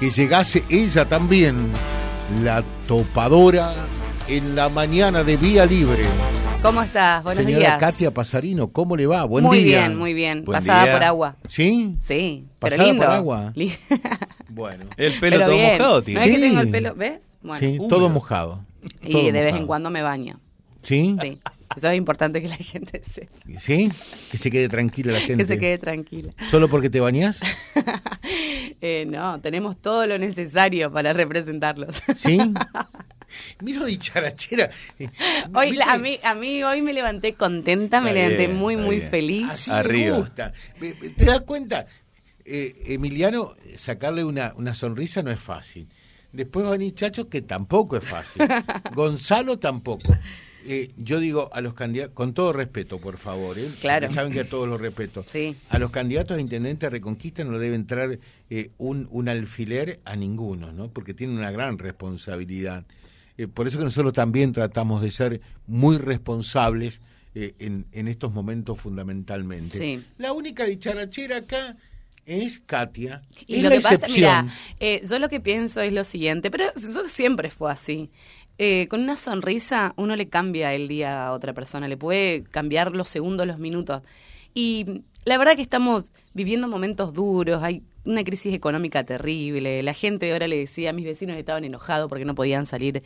que llegase ella también, la topadora en la mañana de Vía Libre. ¿Cómo estás? Buenos Señora días. Katia Pasarino, ¿cómo le va? Buen muy día. bien, muy bien. Buen Pasada día. por agua. ¿Sí? Sí, Pasada pero lindo. por agua. Bueno. El pelo Pero todo bien. mojado, No tío. que Sí. tengo el pelo, ¿ves? Bueno, sí, húmedo. todo mojado. y todo de vez en cuando me baño. ¿Sí? Sí. Eso es importante que la gente sepa. ¿Sí? Que se quede tranquila la gente. Que se quede tranquila. ¿Solo porque te bañás? Eh, no, tenemos todo lo necesario para representarlos. ¿Sí? Miro dicharachera. Eh, Hoy, a, mí, a mí hoy me levanté contenta, me Está levanté bien, muy, muy bien. feliz. Así Arriba. me gusta. ¿Te das cuenta? Eh, Emiliano, sacarle una, una sonrisa no es fácil. Después va a venir Chacho, que tampoco es fácil. Gonzalo tampoco. Eh, yo digo a los candidatos, con todo respeto, por favor, ¿eh? Claro. Saben que a todos los respeto. Sí. A los candidatos a intendente de Reconquista no le debe entrar eh, un, un alfiler a ninguno, ¿no? Porque tienen una gran responsabilidad. Eh, por eso que nosotros también tratamos de ser muy responsables eh, en, en estos momentos fundamentalmente. Sí. La única dicharachera acá es Katia. Y es lo la que pasa, mira, eh, yo lo que pienso es lo siguiente, pero eso siempre fue así. Eh, con una sonrisa uno le cambia el día a otra persona, le puede cambiar los segundos, los minutos. Y la verdad que estamos viviendo momentos duros, hay una crisis económica terrible, la gente ahora le decía, mis vecinos estaban enojados porque no podían salir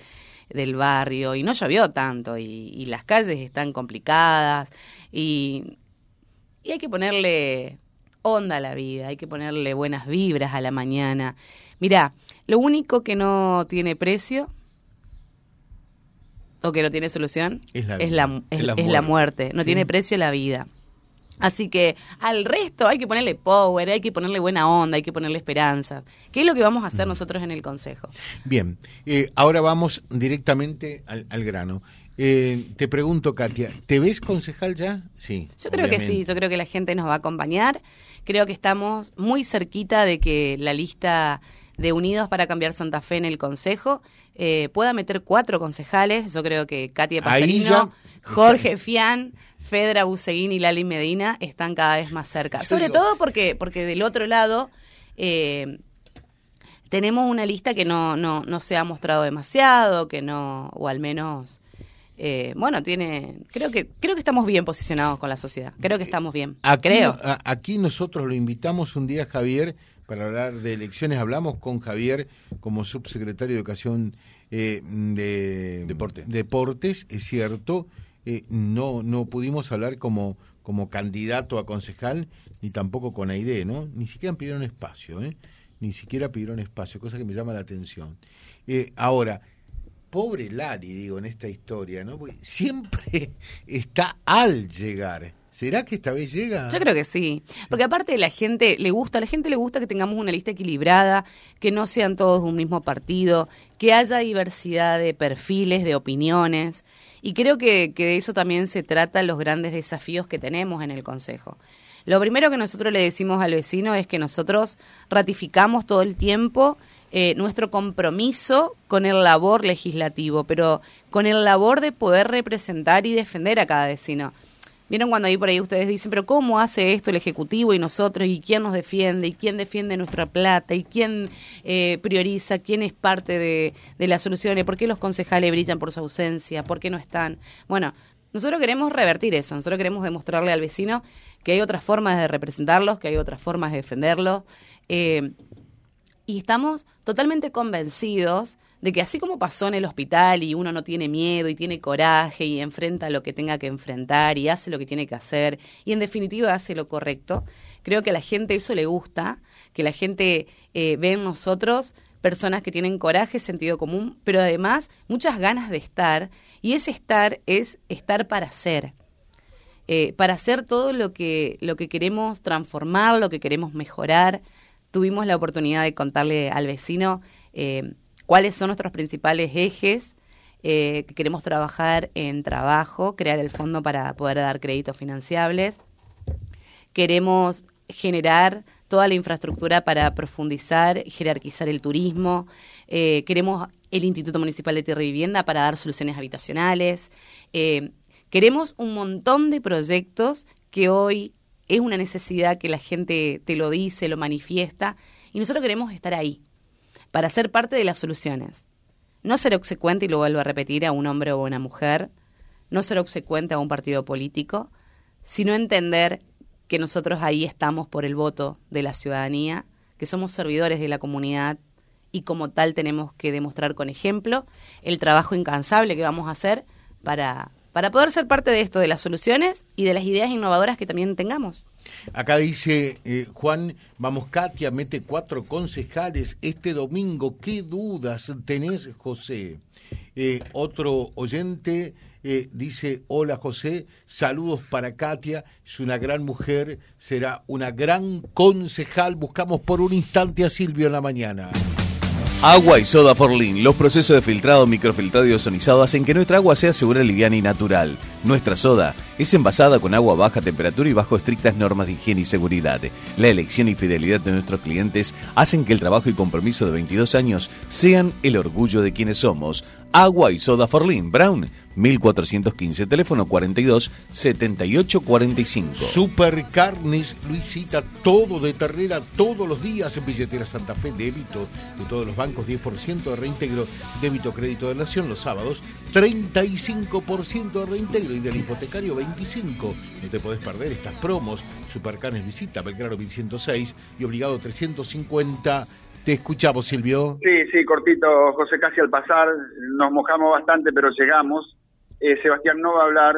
del barrio y no llovió tanto y, y las calles están complicadas y, y hay que ponerle onda a la vida, hay que ponerle buenas vibras a la mañana. Mirá, lo único que no tiene precio o que no tiene solución Es la es la, es- Es la muerte. No tiene precio la vida. Así que al resto hay que ponerle power, hay que ponerle buena onda, hay que ponerle esperanza. ¿Qué es lo que vamos a Mm. hacer nosotros en el Consejo? Bien, eh, ahora vamos directamente al, al grano. Eh, te pregunto, Katia, ¿te ves concejal ya? Sí. Yo creo que sí, yo creo que la gente nos va a acompañar. Creo que estamos muy cerquita de que la lista de Unidos para Cambiar Santa Fe en el Consejo eh, pueda meter cuatro concejales. Yo creo que Katia Pasarino, Jorge Fian, Fedra Buseguín y Lali Medina están cada vez más cerca. Sobre todo porque, porque del otro lado... eh, tenemos una lista que no, no, no se ha mostrado demasiado, que no, o al menos, eh, bueno, tiene, creo que, creo que estamos bien posicionados con la sociedad, creo que estamos bien, Aquí, creo. a- aquí nosotros lo invitamos un día, Javier, para hablar de elecciones. Hablamos con Javier como subsecretario de Educación eh, de Deporte. Deportes, es cierto. Eh, no, no pudimos hablar como, como candidato a concejal, ni tampoco con Aide, ¿no? Ni siquiera pidieron espacio, ¿eh? Ni siquiera pidieron espacio, cosa que me llama la atención. Eh, ahora, pobre Lali, digo, en esta historia, ¿no? Porque siempre está al llegar. ¿Será que esta vez llega? Yo creo que sí, porque aparte la gente le gusta, a la gente le gusta que tengamos una lista equilibrada, que no sean todos de un mismo partido, que haya diversidad de perfiles, de opiniones, y creo que, de eso también se trata los grandes desafíos que tenemos en el Consejo. Lo primero que nosotros le decimos al vecino es que nosotros ratificamos todo el tiempo eh, nuestro compromiso con el labor legislativo, pero con el labor de poder representar y defender a cada vecino. ¿Vieron cuando ahí por ahí ustedes dicen, pero cómo hace esto el Ejecutivo y nosotros? ¿Y quién nos defiende? ¿Y quién defiende nuestra plata? ¿Y quién eh, prioriza? ¿Quién es parte de, de las soluciones? ¿Por qué los concejales brillan por su ausencia? ¿Por qué no están? Bueno, nosotros queremos revertir eso. Nosotros queremos demostrarle al vecino que hay otras formas de representarlos, que hay otras formas de defenderlos. Eh, y estamos totalmente convencidos de que así como pasó en el hospital y uno no tiene miedo y tiene coraje y enfrenta lo que tenga que enfrentar y hace lo que tiene que hacer y en definitiva hace lo correcto, creo que a la gente eso le gusta, que la gente eh, ve en nosotros personas que tienen coraje, sentido común, pero además muchas ganas de estar y ese estar es estar para ser. Eh, para hacer todo lo que, lo que queremos transformar, lo que queremos mejorar. Tuvimos la oportunidad de contarle al vecino eh, cuáles son nuestros principales ejes, eh, que queremos trabajar en trabajo, crear el fondo para poder dar créditos financiables. Queremos generar toda la infraestructura para profundizar, jerarquizar el turismo. Eh, queremos el Instituto Municipal de Tierra y Vivienda para dar soluciones habitacionales. Eh, queremos un montón de proyectos que hoy es una necesidad que la gente te lo dice, lo manifiesta, y nosotros queremos estar ahí. Para ser parte de las soluciones. No ser obsecuente, y lo vuelvo a repetir, a un hombre o una mujer, no ser obsecuente a un partido político, sino entender que nosotros ahí estamos por el voto de la ciudadanía, que somos servidores de la comunidad y como tal tenemos que demostrar con ejemplo el trabajo incansable que vamos a hacer para, para poder ser parte de esto, de las soluciones y de las ideas innovadoras que también tengamos. Acá dice eh, Juan, vamos Katia, mete cuatro concejales este domingo. ¿Qué dudas tenés, José? Eh, otro oyente eh, dice, hola José, saludos para Katia, es una gran mujer, será una gran concejal. Buscamos por un instante a Silvio en la mañana. Agua y soda Forlín. Los procesos de filtrado, microfiltrado y ozonizado hacen que nuestra agua sea segura, liviana y natural. Nuestra soda es envasada con agua a baja temperatura y bajo estrictas normas de higiene y seguridad. La elección y fidelidad de nuestros clientes hacen que el trabajo y compromiso de 22 años sean el orgullo de quienes somos. Agua y soda Forlín. Brown 1415, teléfono 42 78 45. Supercarnes Luisita, todo de terrera todos los días en Billetera Santa Fe, débito de todos los bancos, 10% de reintegro, débito crédito de nación los sábados, 35% de reintegro y del hipotecario 25. No te podés perder estas promos. Supercarnes Luisita, Belgrano 1106 y obligado 350 te escuchamos, Silvio. Sí, sí, cortito, José, casi al pasar, nos mojamos bastante, pero llegamos. Eh, Sebastián no va a hablar,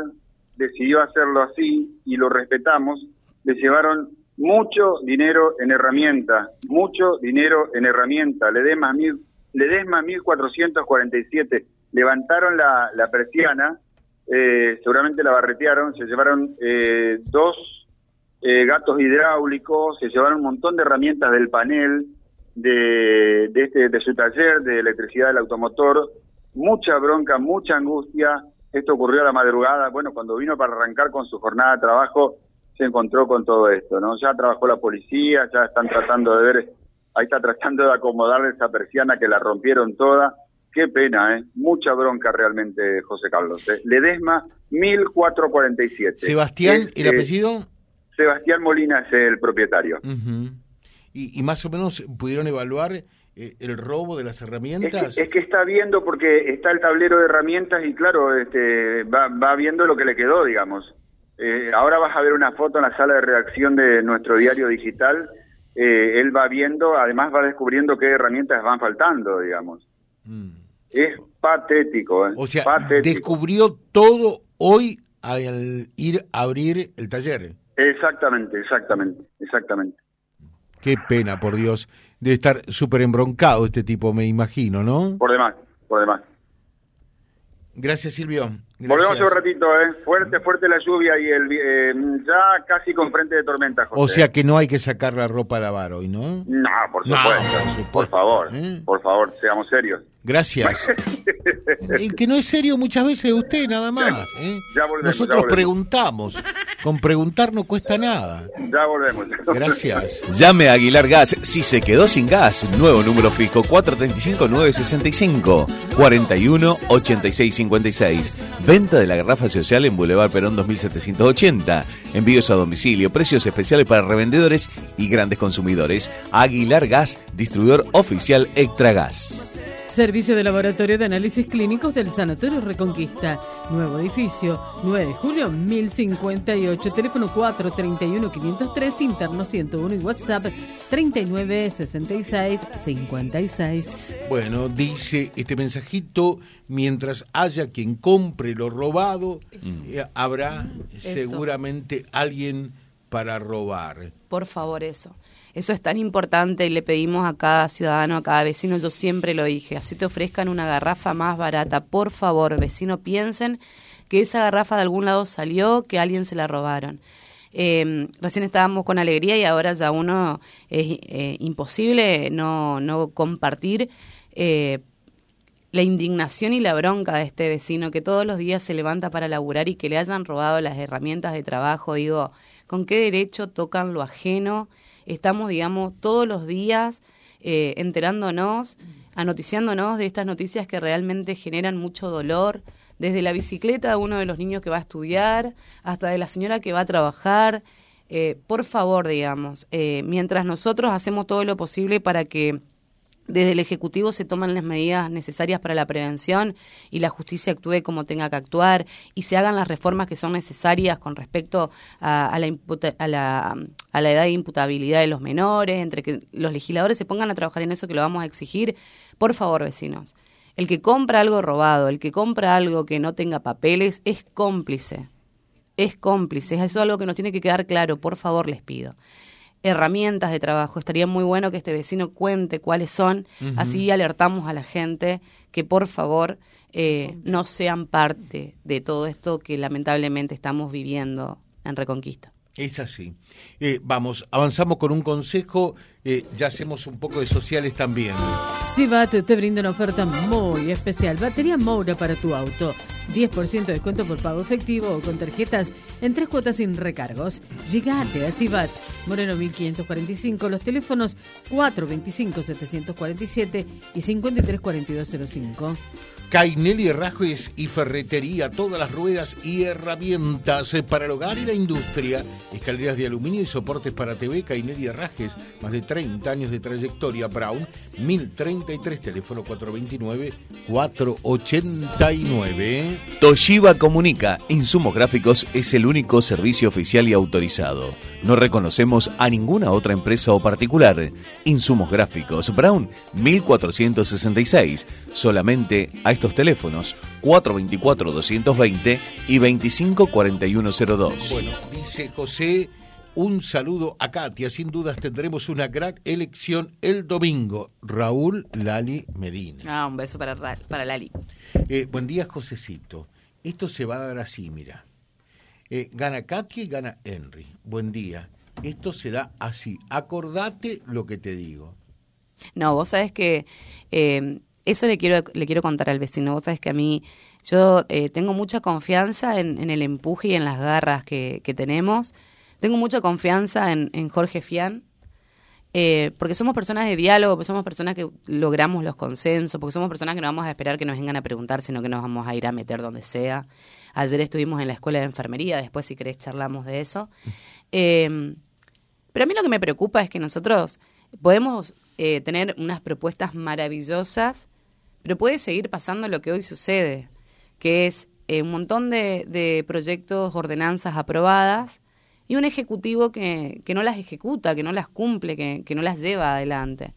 decidió hacerlo así y lo respetamos. Le llevaron mucho dinero en herramienta, mucho dinero en herramienta. Le des más mil, le des más 1447. Levantaron la, la persiana, eh, seguramente la barretearon, se llevaron eh, dos eh, gatos hidráulicos, se llevaron un montón de herramientas del panel, de, de, este, de su taller de electricidad del automotor, mucha bronca, mucha angustia. Esto ocurrió a la madrugada. Bueno, cuando vino para arrancar con su jornada de trabajo, se encontró con todo esto, ¿no? Ya trabajó la policía, ya están tratando de ver, ahí está tratando de acomodar esa persiana que la rompieron toda. Qué pena, ¿eh? Mucha bronca realmente, José Carlos. ¿eh? Ledesma, 1447. Sebastián, ¿el apellido? Sebastián Molina es el propietario. Uh y, más o menos pudieron evaluar eh, el robo de las herramientas. Es que, está viendo porque está el tablero de herramientas y claro, este, va, va viendo lo que le quedó, digamos. Eh, ahora vas a ver una foto en la sala de redacción de nuestro diario digital. Eh, él va viendo, además va descubriendo qué herramientas van faltando, digamos. Mm. Es patético. O sea, descubrió todo hoy al ir a abrir el taller. Exactamente, exactamente, exactamente. Qué pena, por Dios. Debe estar súper embroncado este tipo, me imagino, ¿no? Por demás, por demás. Gracias, Silvio. Volvemos un ratito, ¿eh? Fuerte, fuerte la lluvia y el eh, ya casi con frente de tormenta, José. O sea que no hay que sacar la ropa a lavar hoy, ¿no? No, por supuesto. por, favor, ¿eh? por favor, seamos serios. Gracias. el que no es serio muchas veces es usted, nada más. ¿eh? Nosotros preguntamos. Con preguntar no cuesta nada. Ya volvemos. Gracias. Llame a Aguilar Gas si se quedó sin gas. Nuevo número fijo 435-965 41 86 56. Venta de la garrafa social en Boulevard Perón 2780. Envíos a domicilio, precios especiales para revendedores y grandes consumidores. Aguilar Gas, distribuidor oficial Extra Gas. Servicio de Laboratorio de Análisis Clínicos del Sanatorio Reconquista. Nuevo edificio, 9 de julio 1058. Teléfono 431-503, interno 101 y WhatsApp 396656. Bueno, dice este mensajito, mientras haya quien compre lo robado, eh, habrá seguramente alguien para robar. Por favor, eso. Eso es tan importante y le pedimos a cada ciudadano, a cada vecino, yo siempre lo dije, así te ofrezcan una garrafa más barata, por favor, vecino, piensen que esa garrafa de algún lado salió, que alguien se la robaron. Eh, recién estábamos con alegría y ahora ya uno es eh, imposible no, no compartir eh, la indignación y la bronca de este vecino que todos los días se levanta para laburar y que le hayan robado las herramientas de trabajo. Digo, ¿con qué derecho tocan lo ajeno? Estamos, digamos, todos los días eh, enterándonos, anoticiándonos de estas noticias que realmente generan mucho dolor, desde la bicicleta de uno de los niños que va a estudiar hasta de la señora que va a trabajar. Eh, por favor, digamos, eh, mientras nosotros hacemos todo lo posible para que desde el Ejecutivo se toman las medidas necesarias para la prevención y la justicia actúe como tenga que actuar y se hagan las reformas que son necesarias con respecto a, la, a, la, a la edad de imputabilidad de los menores, entre que los legisladores se pongan a trabajar en eso que lo vamos a exigir. Por favor, vecinos, el que compra algo robado, el que compra algo que no tenga papeles, es cómplice. Es cómplice. Eso es algo que nos tiene que quedar claro. Por favor, les pido herramientas de trabajo. Estaría muy bueno que este vecino cuente cuáles son, así alertamos a la gente que por favor eh, no sean parte de todo esto que lamentablemente estamos viviendo en Reconquista. Es así. Eh, vamos, avanzamos con un consejo, eh, ya hacemos un poco de sociales también. Sibat te brinda una oferta muy especial. Batería Moura para tu auto. 10% de descuento por pago efectivo o con tarjetas en tres cuotas sin recargos. Llegate a Sibat. Moreno 1545, los teléfonos 425-747 y 534205. Cainelli Herrajes y Ferretería, todas las ruedas y herramientas para el hogar y la industria. Escaleras de aluminio y soportes para TV, Cainelli Herrajes, más de 30 años de trayectoria. Brown, 1033, teléfono 429-489. Toshiba Comunica, insumos gráficos es el único servicio oficial y autorizado. No reconocemos a ninguna otra empresa o particular. Insumos gráficos, Brown, 1466. Solamente a estos teléfonos 424-220 y 254102. Bueno, dice José, un saludo a Katia. Sin dudas tendremos una gran elección el domingo. Raúl Lali Medina. Ah, un beso para, para Lali. Eh, buen día, Josecito. Esto se va a dar así, mira. Eh, gana Katia y gana Henry. Buen día. Esto se da así. Acordate lo que te digo. No, vos sabés que eh, eso le quiero, le quiero contar al vecino. Vos sabés que a mí, yo eh, tengo mucha confianza en, el empuje y en las garras que, tenemos. Tengo mucha confianza en, Jorge Fian, eh, porque somos personas de diálogo, porque somos personas que logramos los consensos, porque somos personas que no vamos a esperar que nos vengan a preguntar, sino que nos vamos a ir a meter donde sea. Ayer estuvimos en la escuela de enfermería, después si querés charlamos de eso. Eh, pero a mí lo que me preocupa es que nosotros podemos tener unas propuestas maravillosas pero puede seguir pasando lo que hoy sucede, que es eh, un montón de, proyectos, ordenanzas aprobadas y un ejecutivo que, que no las ejecuta, que no las cumple, que, que no las lleva adelante.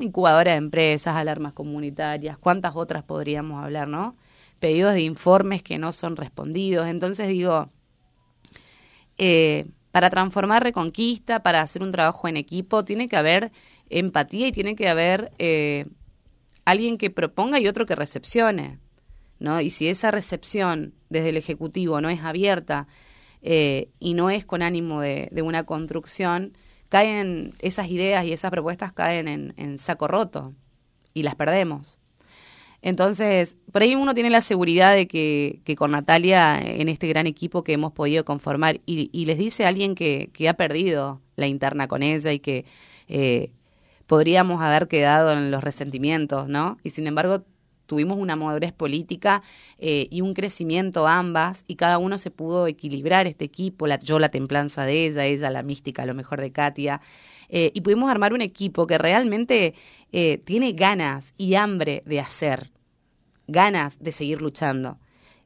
Incubadora de empresas, alarmas comunitarias, cuántas otras podríamos hablar, ¿no? Pedidos de informes que no son respondidos. Entonces digo, eh, para transformar Reconquista, para hacer un trabajo en equipo, tiene que haber empatía y tiene que haber eh, alguien que proponga y otro que recepcione. ¿no? Y si esa recepción desde el Ejecutivo no es abierta eh, y no es con ánimo de, una construcción, caen esas ideas y esas propuestas caen en, saco roto y las perdemos. Entonces, por ahí uno tiene la seguridad de que, con Natalia, en este gran equipo que hemos podido conformar, y, les dice alguien que, ha perdido la interna con ella y que eh, podríamos haber quedado en los resentimientos, ¿no? Y sin embargo tuvimos una madurez política eh, y un crecimiento ambas y cada uno se pudo equilibrar este equipo, la, yo la templanza de ella, ella la mística, lo mejor de Katia, eh, y pudimos armar un equipo que realmente eh, tiene ganas y hambre de hacer, ganas de seguir luchando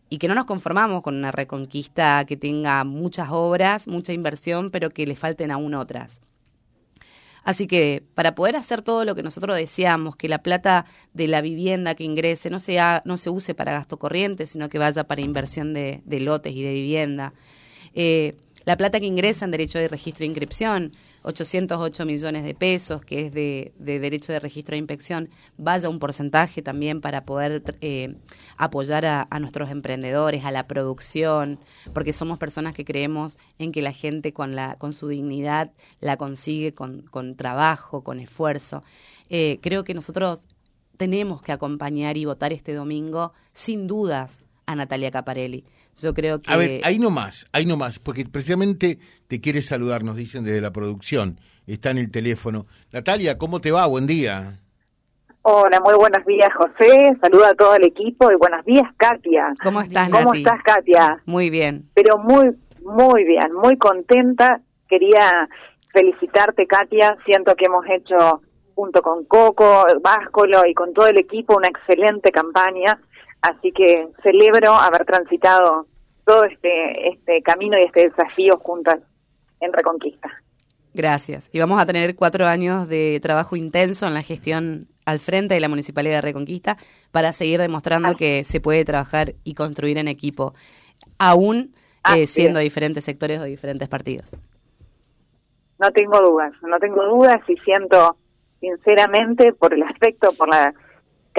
y que no nos conformamos con una reconquista que tenga muchas obras, mucha inversión, pero que le falten aún otras. Así que para poder hacer todo lo que nosotros deseamos, que la plata de la vivienda que ingrese no, sea, no se use para gasto corriente, sino que vaya para inversión de, lotes y de vivienda, eh, la plata que ingresa en derecho de registro e inscripción, 808 millones de pesos, que es de, derecho de registro de inspección, vaya un porcentaje también para poder eh, apoyar a, nuestros emprendedores, a la producción, porque somos personas que creemos en que la gente con, la, con su dignidad la consigue con, con trabajo, con esfuerzo. Eh, creo que nosotros tenemos que acompañar y votar este domingo, sin dudas, a Natalia Caparelli. Yo creo que... A ver, ahí nomás, ahí nomás, porque precisamente te quiere saludar, nos dicen desde la producción, está en el teléfono. Natalia, ¿cómo te va? Buen día. Hola, muy buenos días, José. Saluda a todo el equipo y buenos días, Katia. ¿Cómo estás, ¿Cómo estás, Katia? Muy bien. Pero muy, muy bien, muy contenta. Quería felicitarte, Katia. Siento que hemos hecho junto con Coco, Váscolo y con todo el equipo, una excelente campaña. Así que celebro haber transitado todo este, este camino y este desafío juntas en Reconquista. Gracias. Y vamos a tener cuatro años de trabajo intenso en la gestión al frente de la Municipalidad de Reconquista para seguir demostrando que se puede trabajar y construir en equipo, aún eh, siendo diferentes sectores o diferentes partidos. No tengo dudas, no tengo dudas y siento sinceramente por el aspecto, por el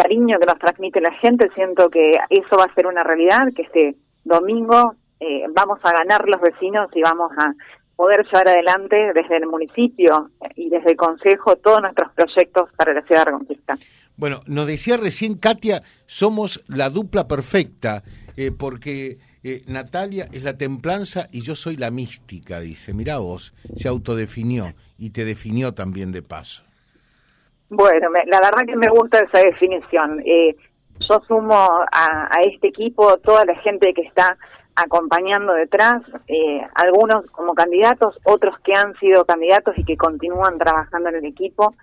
cariño que nos transmite la gente, siento que eso va a ser una realidad, que este domingo eh, vamos a ganar los vecinos y vamos a poder llevar adelante desde el municipio y desde el Consejo todos nuestros proyectos para la ciudad de Reconquista. Bueno, nos decía recién Katia, somos la dupla perfecta, eh, porque eh, Natalia es la templanza y yo soy la mística, dice. Mirá vos, se autodefinió y te definió también de paso. Bueno, la verdad que me gusta esa definición. Eh, yo sumo a, a, este equipo toda la gente que está acompañando detrás, eh, algunos como candidatos, otros que han sido candidatos y que continúan trabajando en el equipo.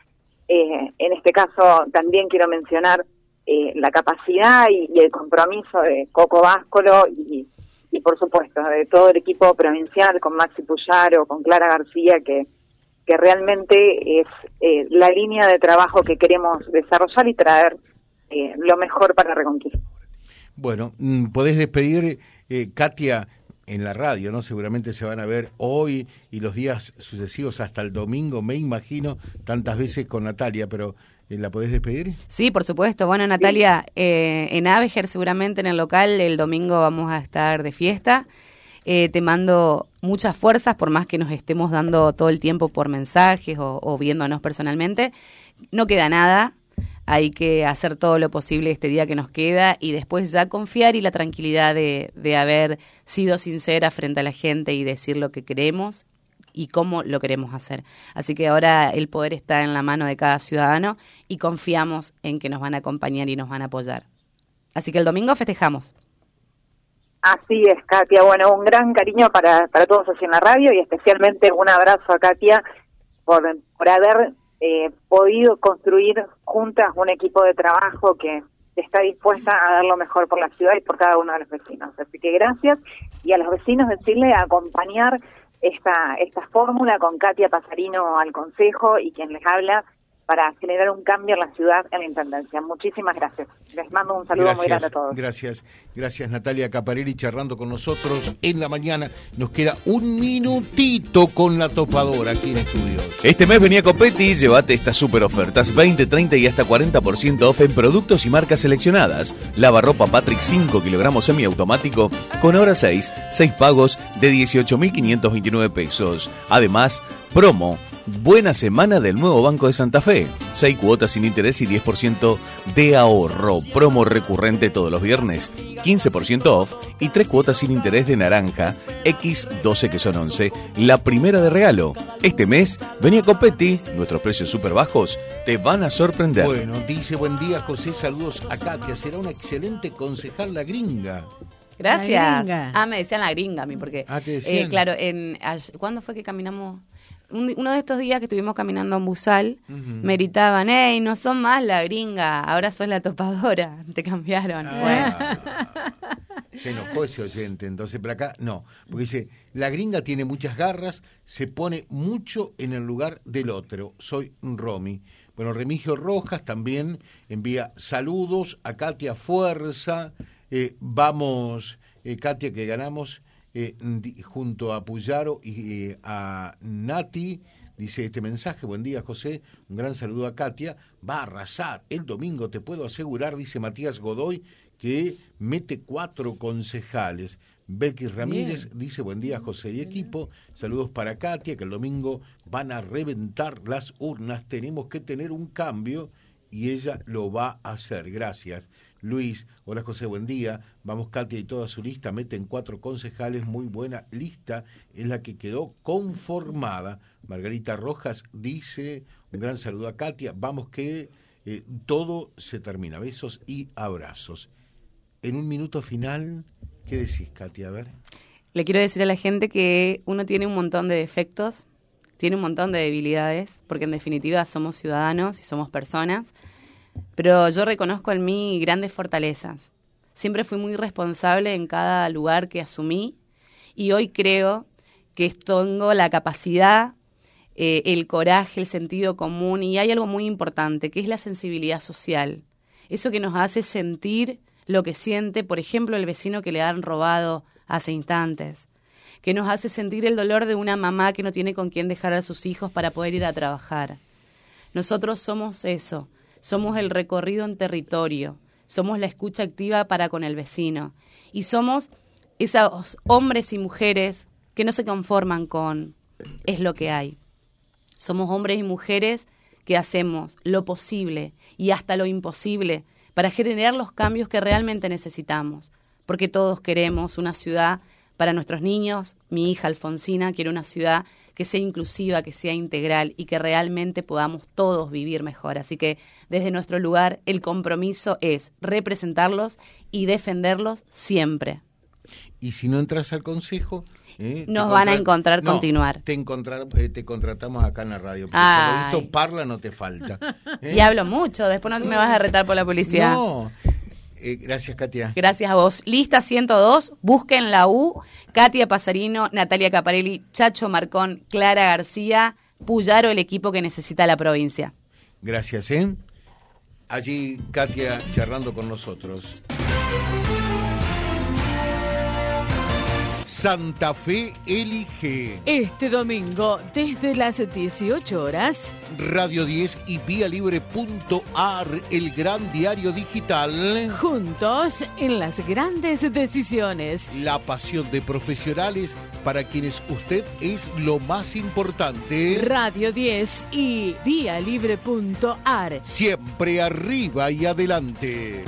Eh, en este caso también quiero mencionar eh, la capacidad y, el compromiso de Coco Váscolo y, y, por supuesto de todo el equipo provincial con Maxi Puyaro, con Clara García, que, que realmente es la línea de trabajo que queremos desarrollar y traer lo mejor para Reconquista. Bueno, mm, podés despedir eh, Katia, en la radio, ¿no? Seguramente se van a ver hoy y los días sucesivos hasta el domingo, me imagino, tantas veces con Natalia, pero eh, ¿la podés despedir? Sí, por supuesto. Bueno, Natalia, eh, en Aveger seguramente en el local el domingo vamos a estar de fiesta. Te mando muchas fuerzas, por más que nos estemos dando todo el tiempo por mensajes o, o viéndonos personalmente. No queda nada, hay que hacer todo lo posible este día que nos queda y después ya confiar y la tranquilidad de, de haber sido sincera frente a la gente y decir lo que queremos y cómo lo queremos hacer. Así que ahora el poder está en la mano de cada ciudadano y confiamos en que nos van a acompañar y nos van a apoyar. Así que el domingo festejamos. Así es, Katia. Bueno, un gran cariño para, para todos aquí en la radio y especialmente un abrazo a Katia por, por haber eh, podido construir juntas un equipo de trabajo que está dispuesta a dar lo mejor por la ciudad y por cada uno de los vecinos. Así que gracias y a los vecinos decirle a acompañar esta, esta fórmula con Katia Pasarino al Consejo y quien les habla para generar un cambio en la ciudad, en la Intendencia. Muchísimas gracias. Les mando un saludo muy grande a todos. Gracias, gracias Natalia Caparelli charlando con nosotros en la mañana. Nos queda un minutito con la topadora aquí en estudios. Este mes venía Copetti, llévate estas super ofertas, 20, 30 y hasta 40% off en productos y marcas seleccionadas. Lavarropa Patrick 5 kilogramos semiautomático con hora 6, 6 pagos de 18.529 pesos. Además, promo Buena semana del nuevo Banco de Santa Fe. 6 cuotas sin interés y 10% de ahorro. Promo recurrente todos los viernes. 15% off y 3 cuotas sin interés de naranja. X12 que son 11. La primera de regalo. Este mes venía con Petty. Nuestros precios súper bajos te van a sorprender. Bueno, dice buen día José. Saludos a Katia. Será una excelente concejal la gringa. Gracias. Ah, me decían la gringa a mí, porque. Ah, eh, claro, en, ¿cuándo fue que caminamos? uno de estos días que estuvimos caminando en Busal, me gritaban, hey, no son más la gringa, ahora sos la topadora, te cambiaron. Ah. se enojó ese oyente, entonces, pero acá no, porque dice, la gringa tiene muchas garras, se pone mucho en el lugar del otro, soy Romy. Bueno, Remigio Rojas también envía saludos a Katia Fuerza, eh, vamos, eh, Katia, que ganamos eh, junto a Puyaro y eh, a Nati. Dice este mensaje, buen día José, un gran saludo a Katia, va a arrasar. El domingo, te puedo asegurar, dice Matías Godoy, que mete cuatro concejales. Belkis Ramírez dice buen día José y equipo, saludos para Katia, que el domingo van a reventar las urnas, tenemos que tener un cambio y ella lo va a hacer, gracias. Luis, hola José, buen día. Vamos Katia y toda su lista, meten cuatro concejales, muy buena lista, es la que quedó conformada. Margarita Rojas dice, un gran saludo a Katia, vamos que eh, todo se termina, besos y abrazos. En un minuto final, ¿qué decís Katia? A ver. Le quiero decir a la gente que uno tiene un montón de defectos, tiene un montón de debilidades, porque en definitiva somos ciudadanos y somos personas, pero yo reconozco en mí grandes fortalezas. Siempre fui muy responsable en cada lugar que asumí y hoy creo que tengo la capacidad, eh, el coraje, el sentido común y hay algo muy importante, que es la sensibilidad social. Eso que nos hace sentir lo que siente, por ejemplo, el vecino que le han robado hace instantes, que nos hace sentir el dolor de una mamá que no tiene con quién dejar a sus hijos para poder ir a trabajar. Nosotros somos eso, somos el recorrido en territorio, somos la escucha activa para con el vecino y somos esos hombres y mujeres que no se conforman con es lo que hay. Somos hombres y mujeres que hacemos lo posible y hasta lo imposible para generar los cambios que realmente necesitamos, porque todos queremos una ciudad para nuestros niños. Mi hija Alfonsina quiere una ciudad que sea inclusiva, que sea integral y que realmente podamos todos vivir mejor. Así que desde nuestro lugar el compromiso es representarlos y defenderlos siempre. Y si no entras al consejo, eh, Nos van a encontrar continuar. Te, eh, te contratamos acá en la radio. Porque esto parla no te falta. ¿eh? Y hablo mucho, después no me vas a retar por la publicidad. No. Gracias, Katia. Gracias a vos. Lista 102, busquen la U, Katia Pasarino, Natalia Caparelli, Chacho Marcón, Clara García, Puyaro, el equipo que necesita la provincia. Gracias, ¿eh? Allí Katia charlando con nosotros. Santa Fe elige. Este domingo, desde las 18 horas. Radio 10 y vialibre.ar, el gran diario digital. Juntos en las grandes decisiones. La pasión de profesionales para quienes usted es lo más importante. Radio 10 y vialibre.ar. Siempre arriba y adelante.